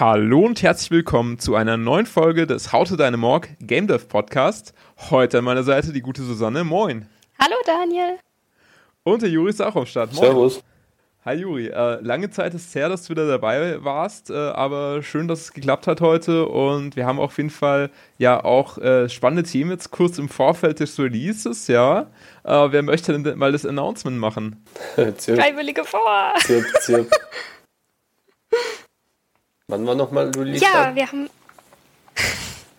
Hallo und herzlich willkommen zu einer neuen Folge des How to Dynamorg Game Dev Podcast. Heute an meiner Seite die gute Susanne. Moin. Hallo Daniel. Und der Juri ist auch am Start. Moin. Servus. Hi Juri, äh, lange Zeit ist es her, dass du wieder dabei warst, äh, aber schön, dass es geklappt hat heute und wir haben auf jeden Fall ja auch äh, spannende Themen jetzt kurz im Vorfeld des Releases, ja. Äh, wer möchte denn mal das Announcement machen? Freiwillige vor! Zirp, zirp. Wann war nochmal Release? Ja, dann? wir haben.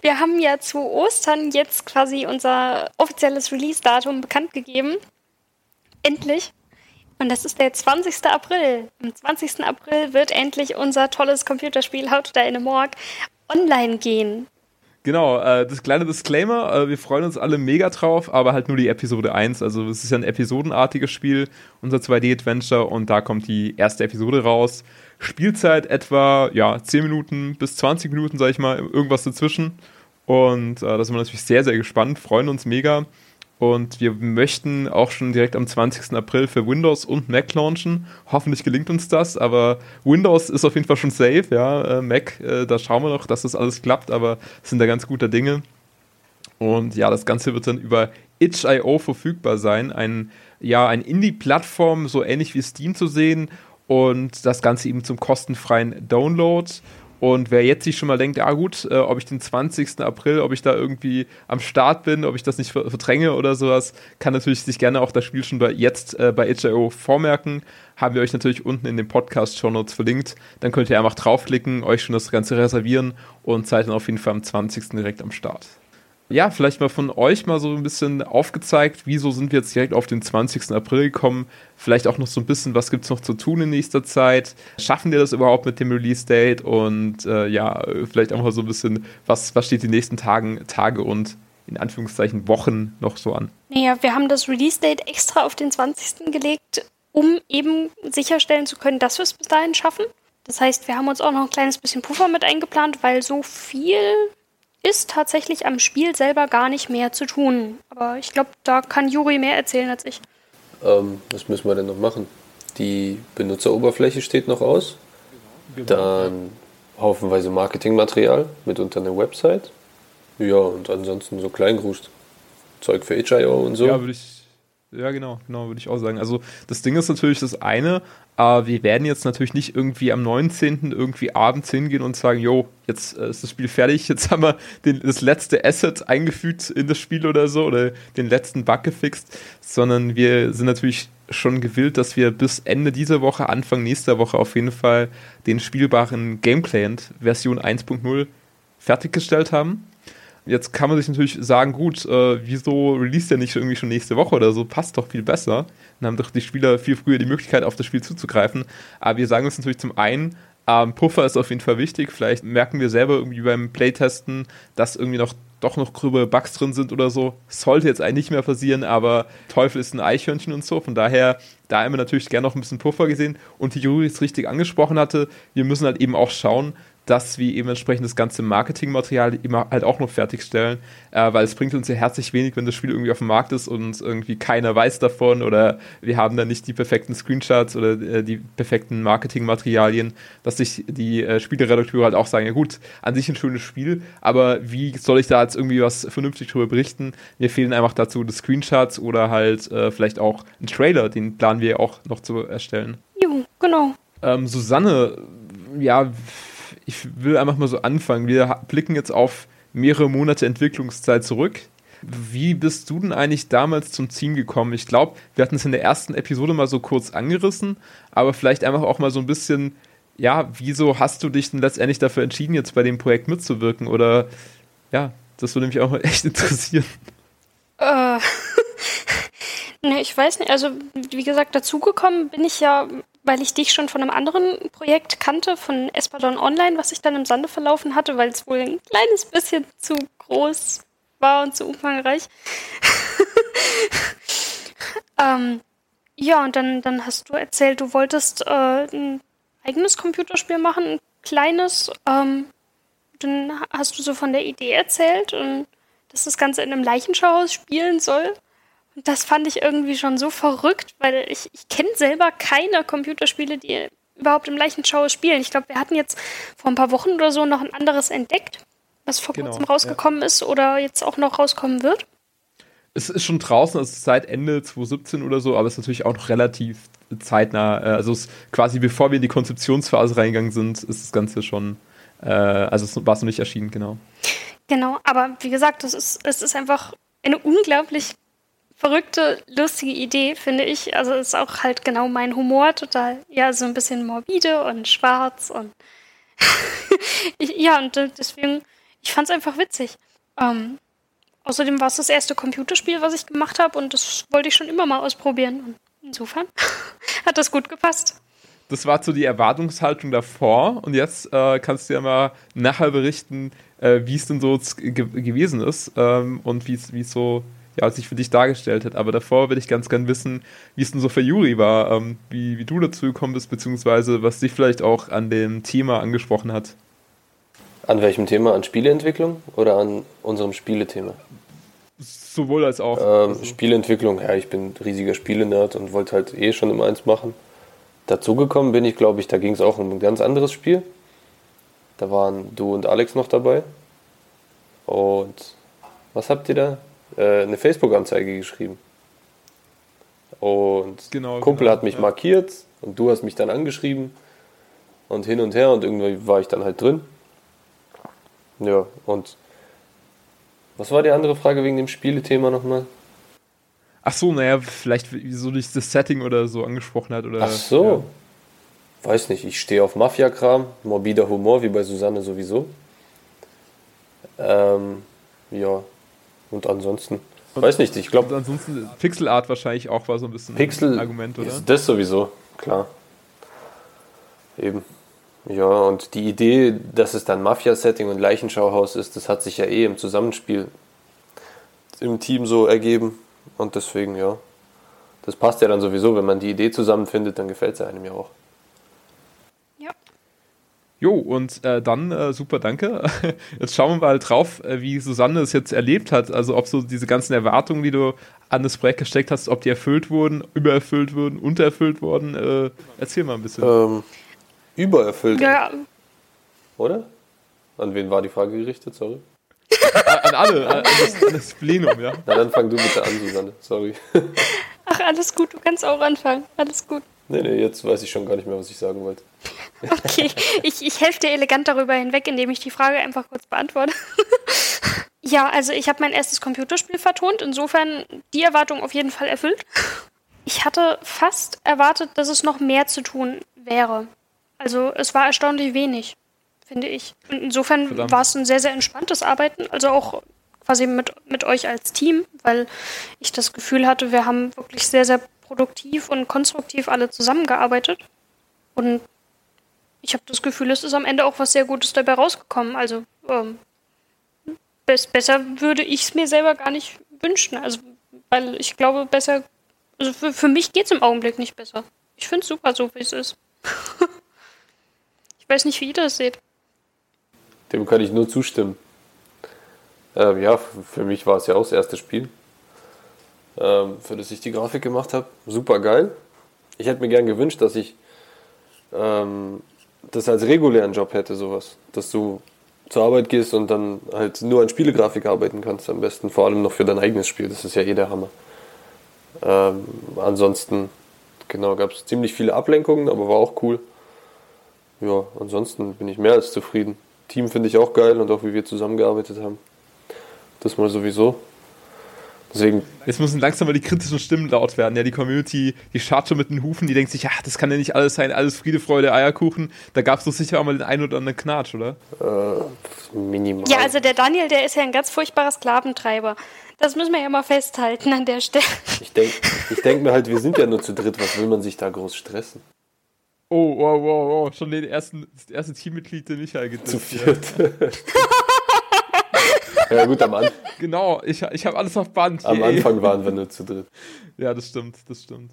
wir haben ja zu Ostern jetzt quasi unser offizielles Release-Datum bekannt gegeben. Endlich. Und das ist der 20. April. Am 20. April wird endlich unser tolles Computerspiel How to Die in a Morg online gehen. Genau, äh, das kleine Disclaimer, äh, wir freuen uns alle mega drauf, aber halt nur die Episode 1. Also es ist ja ein episodenartiges Spiel, unser 2D-Adventure und da kommt die erste Episode raus. Spielzeit etwa, ja, 10 Minuten bis 20 Minuten, sag ich mal, irgendwas dazwischen. Und äh, da sind wir natürlich sehr, sehr gespannt, freuen uns mega. Und wir möchten auch schon direkt am 20. April für Windows und Mac launchen. Hoffentlich gelingt uns das, aber Windows ist auf jeden Fall schon safe, ja. Äh, Mac, äh, da schauen wir noch, dass das alles klappt, aber sind da ganz guter Dinge. Und ja, das Ganze wird dann über itch.io verfügbar sein. Ein, ja, ein Indie-Plattform, so ähnlich wie Steam zu sehen. Und das Ganze eben zum kostenfreien Download. Und wer jetzt sich schon mal denkt, ja gut, äh, ob ich den 20. April, ob ich da irgendwie am Start bin, ob ich das nicht verdränge oder sowas, kann natürlich sich gerne auch das Spiel schon bei, jetzt äh, bei itch.io vormerken. Haben wir euch natürlich unten in den Podcast-Show Notes verlinkt. Dann könnt ihr einfach draufklicken, euch schon das Ganze reservieren und seid dann auf jeden Fall am 20. direkt am Start ja, vielleicht mal von euch mal so ein bisschen aufgezeigt, wieso sind wir jetzt direkt auf den 20. April gekommen. Vielleicht auch noch so ein bisschen, was gibt es noch zu tun in nächster Zeit? Schaffen wir das überhaupt mit dem Release-Date? Und äh, ja, vielleicht auch mal so ein bisschen, was, was steht die nächsten Tagen, Tage und in Anführungszeichen Wochen noch so an? Naja, wir haben das Release-Date extra auf den 20. gelegt, um eben sicherstellen zu können, dass wir es bis dahin schaffen. Das heißt, wir haben uns auch noch ein kleines bisschen Puffer mit eingeplant, weil so viel ist tatsächlich am Spiel selber gar nicht mehr zu tun. Aber ich glaube, da kann Juri mehr erzählen als ich. Ähm, was müssen wir denn noch machen? Die Benutzeroberfläche steht noch aus. Genau. Dann haufenweise Marketingmaterial mit unter einer Website. Ja, und ansonsten so Kleingrust. Zeug für itch.io und so. Ja, würde ich ja, genau, genau, würde ich auch sagen. Also das Ding ist natürlich das eine, aber wir werden jetzt natürlich nicht irgendwie am 19. irgendwie abends hingehen und sagen, jo, jetzt äh, ist das Spiel fertig, jetzt haben wir den, das letzte Asset eingefügt in das Spiel oder so oder den letzten Bug gefixt, sondern wir sind natürlich schon gewillt, dass wir bis Ende dieser Woche, Anfang nächster Woche auf jeden Fall den spielbaren Game Client Version 1.0 fertiggestellt haben. Jetzt kann man sich natürlich sagen, gut, äh, wieso release der nicht irgendwie schon nächste Woche oder so? Passt doch viel besser. Dann haben doch die Spieler viel früher die Möglichkeit, auf das Spiel zuzugreifen. Aber wir sagen uns natürlich zum einen, ähm, Puffer ist auf jeden Fall wichtig. Vielleicht merken wir selber irgendwie beim Playtesten, dass irgendwie noch doch noch gröbere Bugs drin sind oder so. Sollte jetzt eigentlich nicht mehr passieren, aber Teufel ist ein Eichhörnchen und so. Von daher, da wir natürlich gerne noch ein bisschen Puffer gesehen. Und die Jury es richtig angesprochen hatte, wir müssen halt eben auch schauen, dass wir eben entsprechend das ganze Marketingmaterial immer halt auch noch fertigstellen, äh, weil es bringt uns ja herzlich wenig, wenn das Spiel irgendwie auf dem Markt ist und irgendwie keiner weiß davon oder wir haben dann nicht die perfekten Screenshots oder äh, die perfekten Marketingmaterialien, dass sich die äh, Spieleredakteure halt auch sagen, ja gut, an sich ein schönes Spiel, aber wie soll ich da jetzt irgendwie was vernünftig drüber berichten? Mir fehlen einfach dazu die Screenshots oder halt äh, vielleicht auch ein Trailer, den planen wir auch noch zu erstellen. Jo, genau. Ähm, Susanne, ja, ich will einfach mal so anfangen. Wir blicken jetzt auf mehrere Monate Entwicklungszeit zurück. Wie bist du denn eigentlich damals zum Team gekommen? Ich glaube, wir hatten es in der ersten Episode mal so kurz angerissen, aber vielleicht einfach auch mal so ein bisschen, ja, wieso hast du dich denn letztendlich dafür entschieden, jetzt bei dem Projekt mitzuwirken? Oder ja, das würde mich auch mal echt interessieren. Äh, ne, ich weiß nicht. Also, wie gesagt, dazugekommen bin ich ja weil ich dich schon von einem anderen Projekt kannte, von Espadon Online, was ich dann im Sande verlaufen hatte, weil es wohl ein kleines bisschen zu groß war und zu umfangreich. ähm, ja, und dann, dann hast du erzählt, du wolltest äh, ein eigenes Computerspiel machen, ein kleines. Ähm, dann hast du so von der Idee erzählt und dass das Ganze in einem Leichenschauhaus spielen soll. Das fand ich irgendwie schon so verrückt, weil ich, ich kenne selber keine Computerspiele, die überhaupt im Leichenschauer spielen. Ich glaube, wir hatten jetzt vor ein paar Wochen oder so noch ein anderes entdeckt, was vor genau, kurzem rausgekommen ja. ist oder jetzt auch noch rauskommen wird. Es ist schon draußen, also seit Ende 2017 oder so, aber es ist natürlich auch noch relativ zeitnah. Äh, also es quasi bevor wir in die Konzeptionsphase reingegangen sind, ist das Ganze schon, äh, also es war es noch nicht erschienen, genau. Genau, aber wie gesagt, es ist, es ist einfach eine unglaublich verrückte, lustige Idee, finde ich. Also ist auch halt genau mein Humor, total, ja, so ein bisschen morbide und schwarz und ja, und deswegen, ich fand es einfach witzig. Ähm, außerdem war es das erste Computerspiel, was ich gemacht habe und das wollte ich schon immer mal ausprobieren. Und insofern hat das gut gepasst. Das war so die Erwartungshaltung davor und jetzt äh, kannst du ja mal nachher berichten, äh, wie es denn so ge gewesen ist ähm, und wie es so ja, sich für dich dargestellt hat. Aber davor würde ich ganz gern wissen, wie es denn so für Juri war, ähm, wie, wie du dazu gekommen bist, beziehungsweise was dich vielleicht auch an dem Thema angesprochen hat. An welchem Thema? An Spieleentwicklung oder an unserem Spielethema? Sowohl als auch. Ähm, also. Spieleentwicklung, ja, ich bin riesiger Spielenerd und wollte halt eh schon immer eins machen. Dazugekommen bin ich, glaube ich, da ging es auch um ein ganz anderes Spiel. Da waren du und Alex noch dabei. Und was habt ihr da? Äh, eine Facebook-Anzeige geschrieben. Und genau, Kumpel genau, hat mich ja. markiert und du hast mich dann angeschrieben und hin und her und irgendwie war ich dann halt drin. Ja, und was war die andere Frage wegen dem Spielethema nochmal? Ach so, naja, vielleicht so durch das Setting oder so angesprochen hat. Oder, Ach so. Ja. Weiß nicht, ich stehe auf Mafia-Kram, morbider Humor, wie bei Susanne sowieso. Ähm, ja, und ansonsten, und weiß nicht, ich glaube. Ansonsten Pixelart wahrscheinlich auch war so ein bisschen Pixel ein Argument, oder? Ist das sowieso, klar. Eben. Ja, und die Idee, dass es dann Mafia-Setting und Leichenschauhaus ist, das hat sich ja eh im Zusammenspiel im Team so ergeben. Und deswegen, ja. Das passt ja dann sowieso, wenn man die Idee zusammenfindet, dann gefällt es einem ja auch. Jo, und äh, dann äh, super, danke. Jetzt schauen wir mal drauf, äh, wie Susanne es jetzt erlebt hat. Also ob so diese ganzen Erwartungen, die du an das Projekt gesteckt hast, ob die erfüllt wurden, übererfüllt wurden, untererfüllt wurden. Äh, erzähl mal ein bisschen. Ähm, übererfüllt. Ja. Oder? An wen war die Frage gerichtet? Sorry. an alle, an das, an das Plenum, ja. Na, dann fang du bitte an, Susanne. Sorry. Ach, alles gut, du kannst auch anfangen. Alles gut. Nee, nee, jetzt weiß ich schon gar nicht mehr, was ich sagen wollte. Okay, ich, ich helfe dir elegant darüber hinweg, indem ich die Frage einfach kurz beantworte. ja, also ich habe mein erstes Computerspiel vertont, insofern die Erwartung auf jeden Fall erfüllt. Ich hatte fast erwartet, dass es noch mehr zu tun wäre. Also es war erstaunlich wenig, finde ich. Und insofern war es ein sehr, sehr entspanntes Arbeiten, also auch quasi mit, mit euch als Team, weil ich das Gefühl hatte, wir haben wirklich sehr, sehr produktiv und konstruktiv alle zusammengearbeitet. Und ich habe das Gefühl, es ist am Ende auch was sehr Gutes dabei rausgekommen. Also ähm, besser würde ich es mir selber gar nicht wünschen. Also, weil ich glaube, besser, also für, für mich geht es im Augenblick nicht besser. Ich finde es super, so wie es ist. ich weiß nicht, wie ihr das seht. Dem kann ich nur zustimmen. Ähm, ja, für mich war es ja auch das erste Spiel, ähm, für das ich die Grafik gemacht habe. Super geil. Ich hätte mir gern gewünscht, dass ich ähm, das als regulären Job hätte, sowas. Dass du zur Arbeit gehst und dann halt nur an Spielegrafik arbeiten kannst, am besten. Vor allem noch für dein eigenes Spiel, das ist ja eh der Hammer. Ähm, ansonsten, genau, gab es ziemlich viele Ablenkungen, aber war auch cool. Ja, ansonsten bin ich mehr als zufrieden. Team finde ich auch geil und auch wie wir zusammengearbeitet haben. Das mal sowieso. Deswegen. Jetzt müssen langsam mal die kritischen Stimmen laut werden. Ja, die Community, die schaut schon mit den Hufen, die denkt sich, ach, das kann ja nicht alles sein, alles Friede, Freude, Eierkuchen. Da gab es doch sicher auch mal den einen oder anderen Knatsch, oder? Äh, minimal. Ja, also der Daniel, der ist ja ein ganz furchtbarer Sklaventreiber. Das müssen wir ja mal festhalten an der Stelle. Ich denke ich denk mir halt, wir sind ja nur zu dritt, was will man sich da groß stressen? Oh, wow, wow, wow, schon den ersten, das erste Teammitglied, den ich halt Zu viert. Ja. Gut, am Anfang. Genau, ich, ich habe alles auf Band. Am Anfang waren wir nur zu dritt. Ja, das stimmt, das stimmt.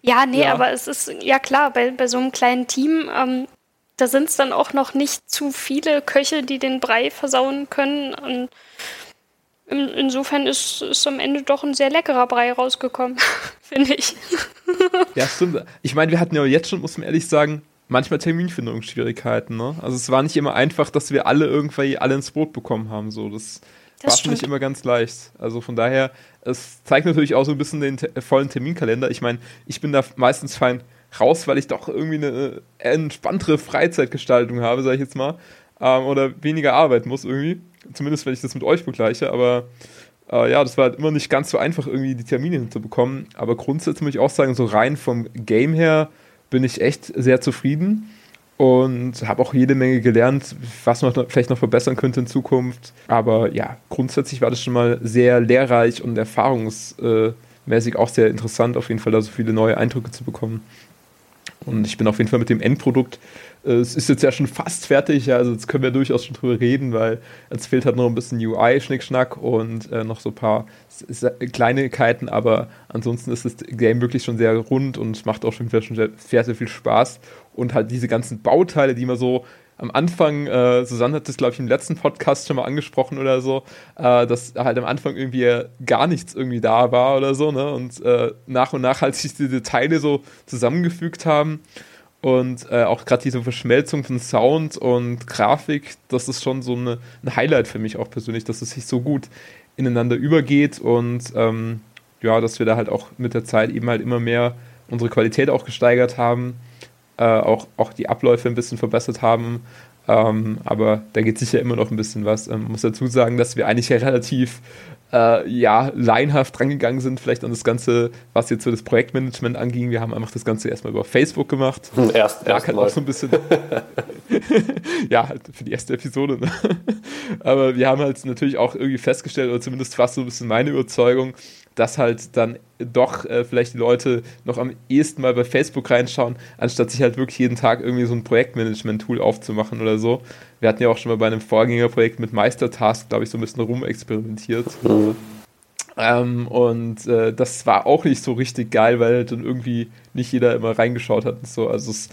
Ja, nee, ja. aber es ist, ja klar, bei, bei so einem kleinen Team, ähm, da sind es dann auch noch nicht zu viele Köche, die den Brei versauen können. Und in, insofern ist, ist am Ende doch ein sehr leckerer Brei rausgekommen, finde ich. ja, stimmt. Ich meine, wir hatten ja jetzt schon, muss man ehrlich sagen, manchmal Terminfindungsschwierigkeiten. Ne? Also es war nicht immer einfach, dass wir alle irgendwie alle ins Boot bekommen haben. So, das, das war schon nicht immer ganz leicht. Also von daher, es zeigt natürlich auch so ein bisschen den vollen Terminkalender. Ich meine, ich bin da meistens fein raus, weil ich doch irgendwie eine entspanntere Freizeitgestaltung habe, sage ich jetzt mal. Ähm, oder weniger arbeiten muss irgendwie. Zumindest, wenn ich das mit euch begleiche. Aber äh, ja, das war halt immer nicht ganz so einfach, irgendwie die Termine hinzubekommen. Aber grundsätzlich muss ich auch sagen, so rein vom Game her bin ich echt sehr zufrieden und habe auch jede Menge gelernt, was man vielleicht noch verbessern könnte in Zukunft. Aber ja, grundsätzlich war das schon mal sehr lehrreich und erfahrungsmäßig auch sehr interessant, auf jeden Fall da so viele neue Eindrücke zu bekommen. Und ich bin auf jeden Fall mit dem Endprodukt äh, es ist jetzt ja schon fast fertig, also jetzt können wir durchaus schon drüber reden, weil es fehlt halt noch ein bisschen UI-Schnickschnack und äh, noch so ein paar Kleinigkeiten, aber ansonsten ist das Game wirklich schon sehr rund und macht auch schon sehr, sehr, sehr viel Spaß. Und halt diese ganzen Bauteile, die man so am Anfang, äh, Susanne hat das, glaube ich, im letzten Podcast schon mal angesprochen oder so, äh, dass halt am Anfang irgendwie gar nichts irgendwie da war oder so, ne? Und äh, nach und nach halt sich diese Teile so zusammengefügt haben und äh, auch gerade diese Verschmelzung von Sound und Grafik, das ist schon so eine, ein Highlight für mich auch persönlich, dass es sich so gut ineinander übergeht und ähm, ja, dass wir da halt auch mit der Zeit eben halt immer mehr unsere Qualität auch gesteigert haben, äh, auch, auch die Abläufe ein bisschen verbessert haben. Ähm, aber da geht sicher immer noch ein bisschen was. Ähm, muss dazu sagen, dass wir eigentlich ja relativ äh, ja, leinhaft rangegangen sind, vielleicht an das Ganze, was jetzt so das Projektmanagement anging. Wir haben einfach das Ganze erstmal über Facebook gemacht. Hm, erst, erst halt auch so ein bisschen. ja, halt für die erste Episode. Ne? Aber wir haben halt natürlich auch irgendwie festgestellt, oder zumindest fast so ein bisschen meine Überzeugung, dass halt dann doch äh, vielleicht die Leute noch am ehesten mal bei Facebook reinschauen, anstatt sich halt wirklich jeden Tag irgendwie so ein Projektmanagement-Tool aufzumachen oder so. Wir hatten ja auch schon mal bei einem Vorgängerprojekt mit Meistertask, glaube ich, so ein bisschen rumexperimentiert. Mhm. Ähm, und äh, das war auch nicht so richtig geil, weil dann irgendwie nicht jeder immer reingeschaut hat und so. Also es,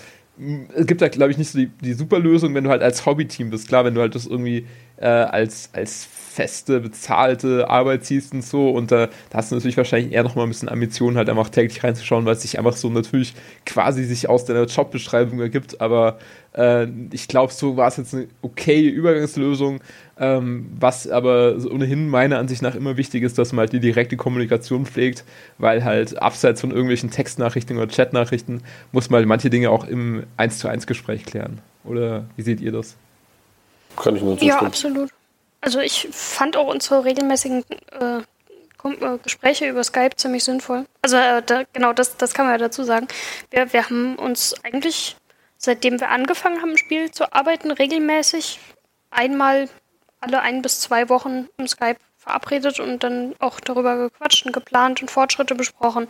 es gibt da, glaube ich, nicht so die, die super Lösung, wenn du halt als Hobbyteam bist. Klar, wenn du halt das irgendwie äh, als, als feste, bezahlte Arbeit siehst und so. Und da, da hast du natürlich wahrscheinlich eher noch mal ein bisschen Ambitionen, halt einfach täglich reinzuschauen, weil es sich einfach so natürlich quasi sich aus deiner Jobbeschreibung ergibt. Aber äh, ich glaube, so war es jetzt eine okay Übergangslösung. Ähm, was aber ohnehin meiner Ansicht nach immer wichtig ist, dass man halt die direkte Kommunikation pflegt, weil halt abseits von irgendwelchen Textnachrichten oder Chatnachrichten muss man halt manche Dinge auch im 1 zu 1 Gespräch klären. Oder wie seht ihr das? Kann ich nur zustimmen. Ja, absolut. Also ich fand auch unsere regelmäßigen äh, äh, Gespräche über Skype ziemlich sinnvoll. Also äh, da, genau, das, das kann man ja dazu sagen. Wir, wir haben uns eigentlich, seitdem wir angefangen haben, im Spiel zu arbeiten, regelmäßig einmal alle ein bis zwei Wochen im Skype verabredet und dann auch darüber gequatscht und geplant und Fortschritte besprochen.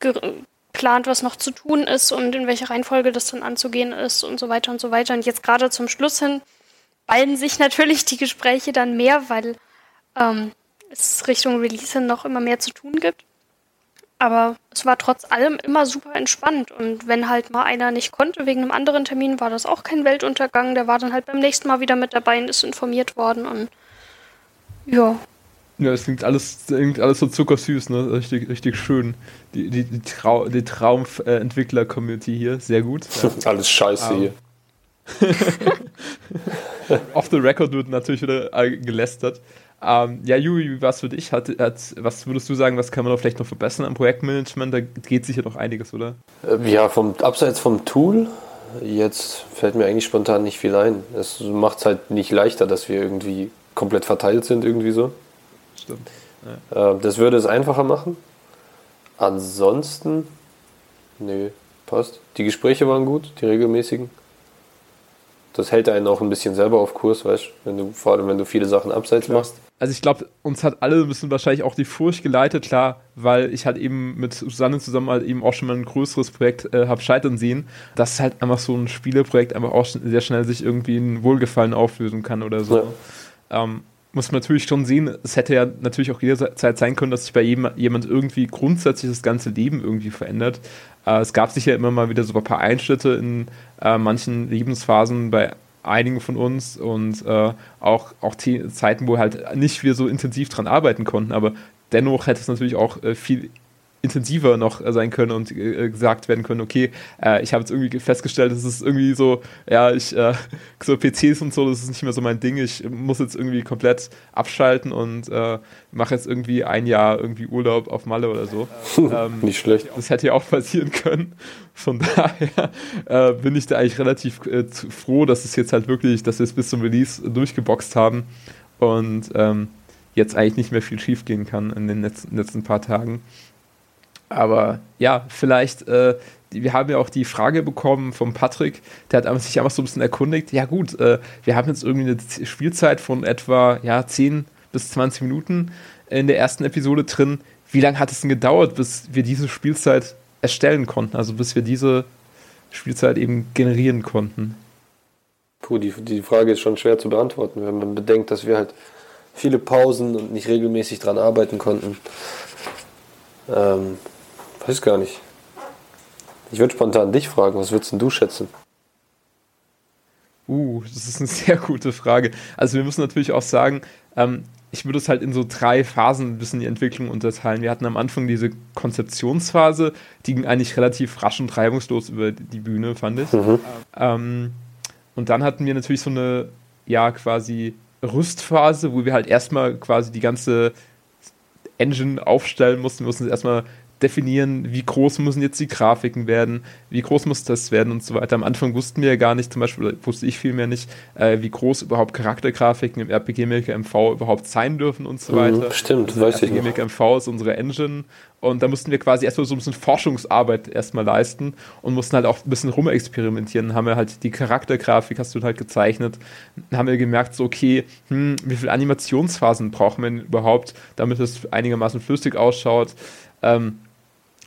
Geplant, was noch zu tun ist und in welcher Reihenfolge das dann anzugehen ist und so weiter und so weiter. Und jetzt gerade zum Schluss hin ballen sich natürlich die Gespräche dann mehr, weil ähm, es Richtung Release noch immer mehr zu tun gibt. Aber es war trotz allem immer super entspannt. Und wenn halt mal einer nicht konnte wegen einem anderen Termin, war das auch kein Weltuntergang. Der war dann halt beim nächsten Mal wieder mit dabei und ist informiert worden. Und ja. Ja, es klingt alles, klingt alles so zuckersüß, ne? Richtig, richtig schön. Die, die, die, Trau die Traumentwickler-Community hier, sehr gut. Ja. alles scheiße um, hier. Off the record wird natürlich wieder äh, gelästert. Ähm, ja, Juri, es für dich? Hat, hat, was würdest du sagen, was kann man da vielleicht noch verbessern am Projektmanagement? Da geht sicher noch einiges, oder? Äh, ja, vom, abseits vom Tool, jetzt fällt mir eigentlich spontan nicht viel ein. Es macht es halt nicht leichter, dass wir irgendwie komplett verteilt sind, irgendwie so. Stimmt. Ja. Äh, das würde es einfacher machen. Ansonsten, nö, passt. Die Gespräche waren gut, die regelmäßigen das hält einen auch ein bisschen selber auf Kurs, weißt wenn du, vor allem wenn du viele Sachen abseits klar. machst. Also ich glaube, uns hat alle ein bisschen wahrscheinlich auch die Furcht geleitet, klar, weil ich halt eben mit Susanne zusammen halt eben auch schon mal ein größeres Projekt äh, habe scheitern sehen, dass halt einfach so ein Spieleprojekt einfach auch sehr schnell sich irgendwie in Wohlgefallen auflösen kann oder so. Ja. Ähm, muss man natürlich schon sehen, es hätte ja natürlich auch jederzeit sein können, dass sich bei jedem, jemand irgendwie grundsätzlich das ganze Leben irgendwie verändert. Äh, es gab sicher immer mal wieder so ein paar Einschnitte in äh, manchen Lebensphasen bei einigen von uns und äh, auch, auch Zeiten, wo halt nicht wir so intensiv dran arbeiten konnten, aber dennoch hätte es natürlich auch äh, viel intensiver noch äh, sein können und äh, gesagt werden können, okay, äh, ich habe jetzt irgendwie festgestellt, es ist irgendwie so, ja, ich, äh, so PCs und so, das ist nicht mehr so mein Ding, ich muss jetzt irgendwie komplett abschalten und äh, mache jetzt irgendwie ein Jahr irgendwie Urlaub auf Malle oder so. Ähm, nicht schlecht. Das hätte ja auch passieren können. Von daher äh, bin ich da eigentlich relativ froh, dass es jetzt halt wirklich, dass wir es bis zum Release durchgeboxt haben und ähm, jetzt eigentlich nicht mehr viel schief gehen kann in den letzten, letzten paar Tagen. Aber ja, vielleicht, äh, wir haben ja auch die Frage bekommen vom Patrick, der hat sich einfach so ein bisschen erkundigt, ja gut, äh, wir haben jetzt irgendwie eine Spielzeit von etwa ja, 10 bis 20 Minuten in der ersten Episode drin. Wie lange hat es denn gedauert, bis wir diese Spielzeit erstellen konnten, also bis wir diese Spielzeit eben generieren konnten? Puh, die, die Frage ist schon schwer zu beantworten, wenn man bedenkt, dass wir halt viele Pausen und nicht regelmäßig dran arbeiten konnten. Ähm, Weiß gar nicht. Ich würde spontan dich fragen, was würdest du schätzen? Uh, das ist eine sehr gute Frage. Also wir müssen natürlich auch sagen, ähm, ich würde es halt in so drei Phasen ein bisschen die Entwicklung unterteilen. Wir hatten am Anfang diese Konzeptionsphase, die ging eigentlich relativ rasch und reibungslos über die Bühne, fand ich. Mhm. Ähm, und dann hatten wir natürlich so eine, ja, quasi Rüstphase, wo wir halt erstmal quasi die ganze Engine aufstellen mussten. Wir mussten erstmal definieren, wie groß müssen jetzt die Grafiken werden, wie groß muss das werden und so weiter. Am Anfang wussten wir ja gar nicht, zum Beispiel wusste ich vielmehr nicht, äh, wie groß überhaupt Charaktergrafiken im RPG Maker MV überhaupt sein dürfen und so mhm, weiter. Mhm, stimmt, also weiß RPG ich. RPG Maker MV ist unsere Engine und da mussten wir quasi erstmal so ein bisschen Forschungsarbeit erstmal leisten und mussten halt auch ein bisschen rumexperimentieren. Dann haben wir halt die Charaktergrafik, hast du halt gezeichnet, dann haben wir gemerkt, so, okay, hm, wie viele Animationsphasen brauchen wir denn überhaupt, damit es einigermaßen flüssig ausschaut. Ähm,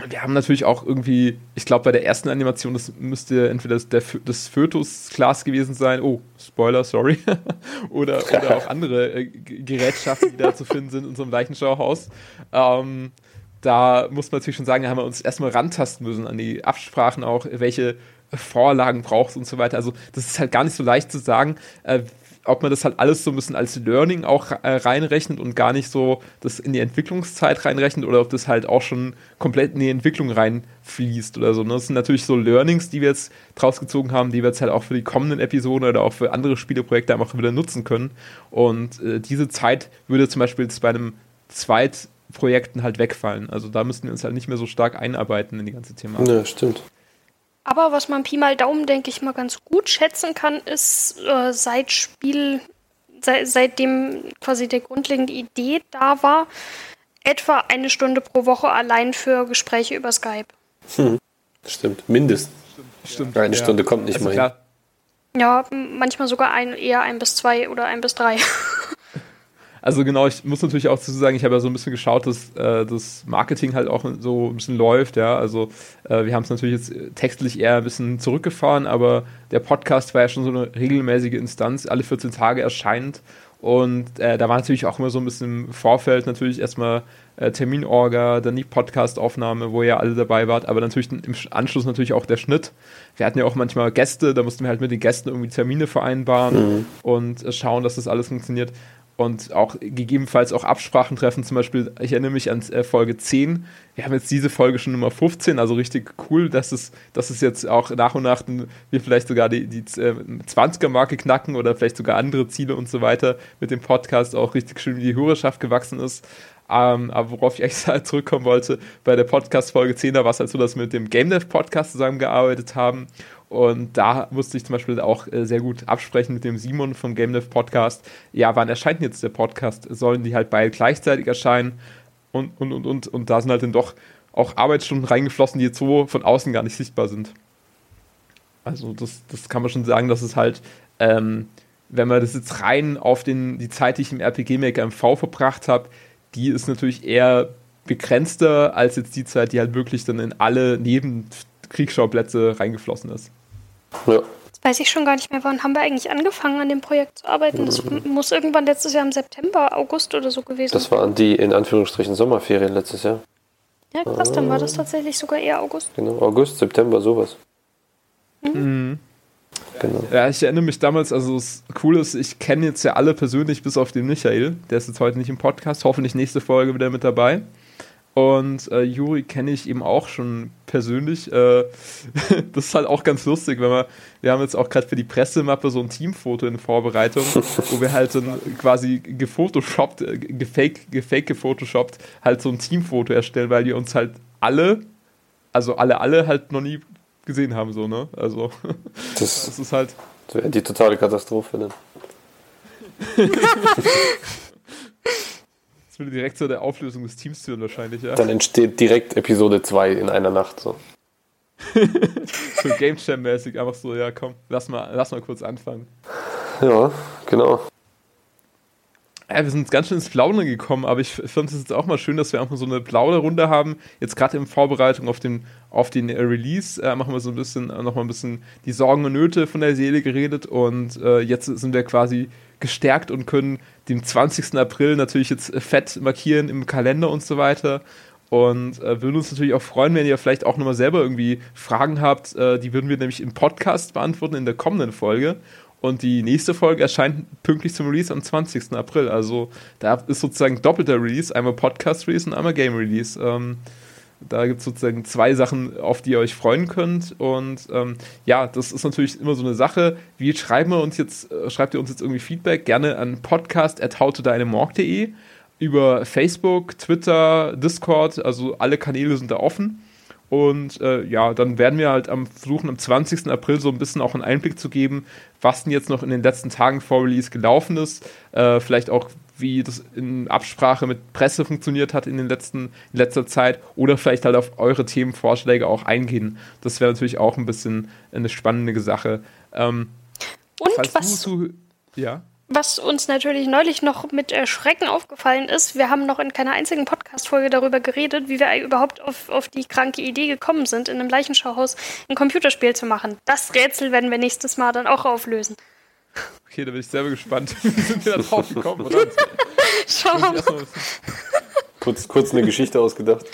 wir haben natürlich auch irgendwie, ich glaube, bei der ersten Animation, das müsste entweder das, das Fötus-Glas gewesen sein. Oh, Spoiler, sorry. oder, oder auch andere äh, Gerätschaften, die da zu finden sind in unserem Leichenschauhaus. Ähm, da muss man natürlich schon sagen, da haben wir uns erstmal rantasten müssen an die Absprachen auch, welche Vorlagen braucht und so weiter. Also, das ist halt gar nicht so leicht zu sagen, äh, ob man das halt alles so ein bisschen als Learning auch äh, reinrechnet und gar nicht so das in die Entwicklungszeit reinrechnet oder ob das halt auch schon komplett in die Entwicklung reinfließt oder so. Ne? Das sind natürlich so Learnings, die wir jetzt draus gezogen haben, die wir jetzt halt auch für die kommenden Episoden oder auch für andere Spieleprojekte einfach wieder nutzen können. Und äh, diese Zeit würde zum Beispiel jetzt bei einem Zweitprojekten halt wegfallen. Also da müssten wir uns halt nicht mehr so stark einarbeiten in die ganze Thematik. Ja, stimmt. Aber was man Pi mal Daumen, denke ich mal, ganz gut schätzen kann, ist äh, seit Spiel, seit, seitdem quasi der grundlegende Idee da war, etwa eine Stunde pro Woche allein für Gespräche über Skype. Hm. Stimmt, mindestens. Stimmt. Eine ja. Stunde kommt nicht also mal hin. Ja, manchmal sogar ein, eher ein bis zwei oder ein bis drei. Also genau, ich muss natürlich auch dazu sagen, ich habe ja so ein bisschen geschaut, dass äh, das Marketing halt auch so ein bisschen läuft, ja. Also äh, wir haben es natürlich jetzt textlich eher ein bisschen zurückgefahren, aber der Podcast war ja schon so eine regelmäßige Instanz, alle 14 Tage erscheinend. Und äh, da war natürlich auch immer so ein bisschen im Vorfeld natürlich erstmal äh, Terminorga, dann die Podcastaufnahme, wo ihr alle dabei wart, aber natürlich im Anschluss natürlich auch der Schnitt. Wir hatten ja auch manchmal Gäste, da mussten wir halt mit den Gästen irgendwie Termine vereinbaren mhm. und äh, schauen, dass das alles funktioniert und auch gegebenenfalls auch Absprachen treffen. Zum Beispiel, ich erinnere mich an äh, Folge 10. Wir haben jetzt diese Folge schon Nummer 15, also richtig cool, dass es, dass es jetzt auch nach und nach wir vielleicht sogar die, die 20er-Marke äh, knacken oder vielleicht sogar andere Ziele und so weiter mit dem Podcast auch richtig schön wie die Hörerschaft gewachsen ist. Ähm, aber worauf ich halt zurückkommen wollte, bei der Podcast-Folge 10, da war es halt so, dass wir mit dem Game Dev Podcast zusammengearbeitet haben und da musste ich zum Beispiel auch äh, sehr gut absprechen mit dem Simon vom Game Dev Podcast. Ja, wann erscheint jetzt der Podcast? Sollen die halt beide gleichzeitig erscheinen? Und, und, und, und, und da sind halt dann doch auch Arbeitsstunden reingeflossen, die jetzt so von außen gar nicht sichtbar sind. Also, das, das kann man schon sagen, dass es halt, ähm, wenn man das jetzt rein auf den, die Zeit, die ich im RPG Maker MV verbracht habe, die ist natürlich eher begrenzter als jetzt die Zeit, die halt wirklich dann in alle Nebenkriegsschauplätze reingeflossen ist. Ja. Jetzt weiß ich schon gar nicht mehr, wann haben wir eigentlich angefangen, an dem Projekt zu arbeiten? Das mhm. muss irgendwann letztes Jahr im September, August oder so gewesen sein. Das waren die in Anführungsstrichen Sommerferien letztes Jahr. Ja, krass, dann war das tatsächlich sogar eher August. Genau, August, September, sowas. Mhm. Genau. Ja, ich erinnere mich damals, also das Coole ist, ich kenne jetzt ja alle persönlich, bis auf den Michael. Der ist jetzt heute nicht im Podcast, hoffentlich nächste Folge wieder mit dabei. Und äh, Juri kenne ich eben auch schon persönlich. Äh, das ist halt auch ganz lustig, wenn wir, wir haben jetzt auch gerade für die Pressemappe so ein Teamfoto in Vorbereitung, wo wir halt dann quasi gefotoshoppt, äh, gefake, gefake gefotoshoppt, halt so ein Teamfoto erstellen, weil die uns halt alle, also alle, alle halt noch nie gesehen haben, so, ne? Also, das, das ist halt. Das wäre die totale Katastrophe, ne? Das würde direkt zu der Auflösung des Teams führen, wahrscheinlich, ja. Dann entsteht direkt Episode 2 in einer Nacht, so. so Game Jam-mäßig, einfach so, ja, komm, lass mal, lass mal kurz anfangen. Ja, genau. Ja, wir sind ganz schön ins Plaudern gekommen, aber ich fand es jetzt auch mal schön, dass wir einfach so eine Plauderrunde haben. Jetzt gerade in Vorbereitung auf den, auf den Release äh, machen wir so ein bisschen, äh, nochmal ein bisschen die Sorgen und Nöte von der Seele geredet und äh, jetzt sind wir quasi gestärkt und können den 20. April natürlich jetzt fett markieren im Kalender und so weiter. Und äh, würden uns natürlich auch freuen, wenn ihr vielleicht auch nochmal selber irgendwie Fragen habt. Äh, die würden wir nämlich im Podcast beantworten in der kommenden Folge. Und die nächste Folge erscheint pünktlich zum Release am 20. April. Also da ist sozusagen doppelter Release, einmal Podcast-Release und einmal Game-Release. Ähm, da gibt es sozusagen zwei Sachen, auf die ihr euch freuen könnt. Und ähm, ja, das ist natürlich immer so eine Sache. Wie schreiben wir uns jetzt, äh, schreibt ihr uns jetzt irgendwie Feedback? Gerne an podcast.howtodynamorg.de über Facebook, Twitter, Discord, also alle Kanäle sind da offen. Und äh, ja, dann werden wir halt am versuchen, am 20. April so ein bisschen auch einen Einblick zu geben, was denn jetzt noch in den letzten Tagen vor Release gelaufen ist. Äh, vielleicht auch, wie das in Absprache mit Presse funktioniert hat in, den letzten, in letzter Zeit oder vielleicht halt auf eure Themenvorschläge auch eingehen. Das wäre natürlich auch ein bisschen eine spannende Sache. Ähm, Und was, zu, ja? Was uns natürlich neulich noch mit Schrecken aufgefallen ist, wir haben noch in keiner einzigen Podcast-Folge darüber geredet, wie wir überhaupt auf, auf die kranke Idee gekommen sind, in einem Leichenschauhaus ein Computerspiel zu machen. Das Rätsel werden wir nächstes Mal dann auch auflösen. Okay, da bin ich selber gespannt. Wie sind wir da drauf gekommen? Oder? Schauen wir mal. Kurz, kurz eine Geschichte ausgedacht.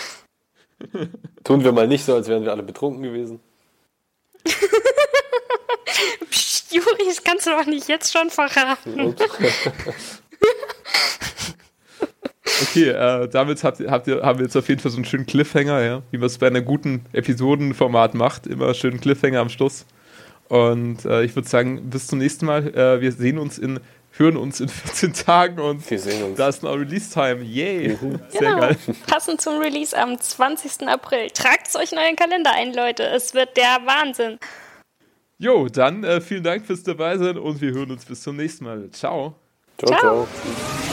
Tun wir mal nicht so, als wären wir alle betrunken gewesen. Psst, Juri, das kannst du doch nicht jetzt schon verraten. Okay, äh, damit habt, habt ihr, haben wir jetzt auf jeden Fall so einen schönen Cliffhanger, ja? wie man es bei einer guten Episodenformat macht. Immer schön Cliffhanger am Schluss. Und äh, ich würde sagen, bis zum nächsten Mal. Äh, wir sehen uns in, hören uns in 14 Tagen und wir sehen uns. da ist noch Release-Time. Yay! Mhm. Sehr genau. geil. Passend zum Release am 20. April. Tragt es euch in euren Kalender ein, Leute. Es wird der Wahnsinn. Jo, dann äh, vielen Dank fürs dabei sein und wir hören uns bis zum nächsten Mal. Ciao. Ciao, ciao. ciao.